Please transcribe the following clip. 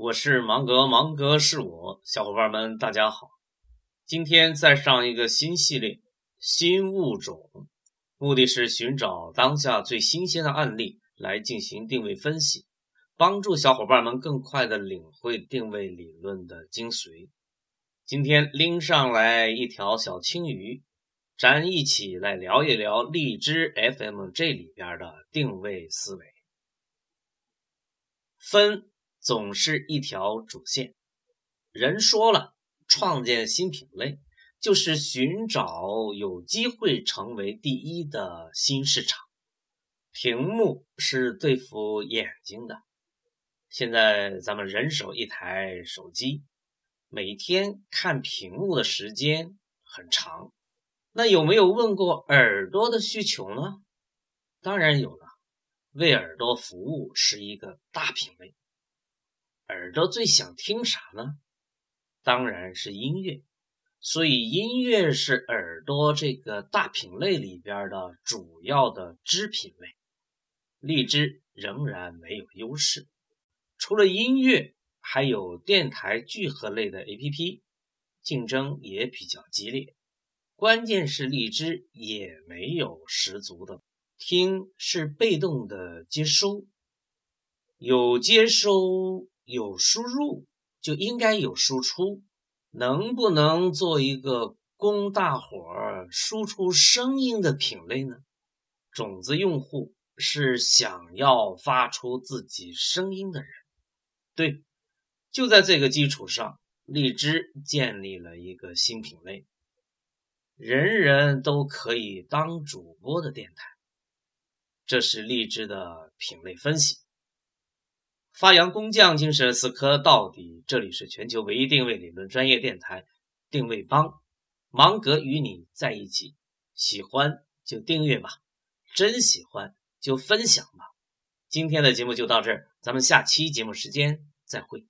我是芒格，芒格是我，小伙伴们大家好。今天再上一个新系列，新物种，目的是寻找当下最新鲜的案例来进行定位分析，帮助小伙伴们更快的领会定位理论的精髓。今天拎上来一条小青鱼。咱一起来聊一聊荔枝 FM 这里边的定位思维。分总是一条主线。人说了，创建新品类就是寻找有机会成为第一的新市场。屏幕是对付眼睛的。现在咱们人手一台手机，每天看屏幕的时间很长。那有没有问过耳朵的需求呢？当然有了，为耳朵服务是一个大品类。耳朵最想听啥呢？当然是音乐。所以音乐是耳朵这个大品类里边的主要的支品类。荔枝仍然没有优势。除了音乐，还有电台聚合类的 APP，竞争也比较激烈。关键是荔枝也没有十足的听，是被动的接收，有接收有输入就应该有输出，能不能做一个供大伙儿输出声音的品类呢？种子用户是想要发出自己声音的人，对，就在这个基础上，荔枝建立了一个新品类。人人都可以当主播的电台，这是荔枝的品类分析。发扬工匠精神，死磕到底。这里是全球唯一定位理论专业电台定位帮，芒格与你在一起。喜欢就订阅吧，真喜欢就分享吧。今天的节目就到这儿，咱们下期节目时间再会。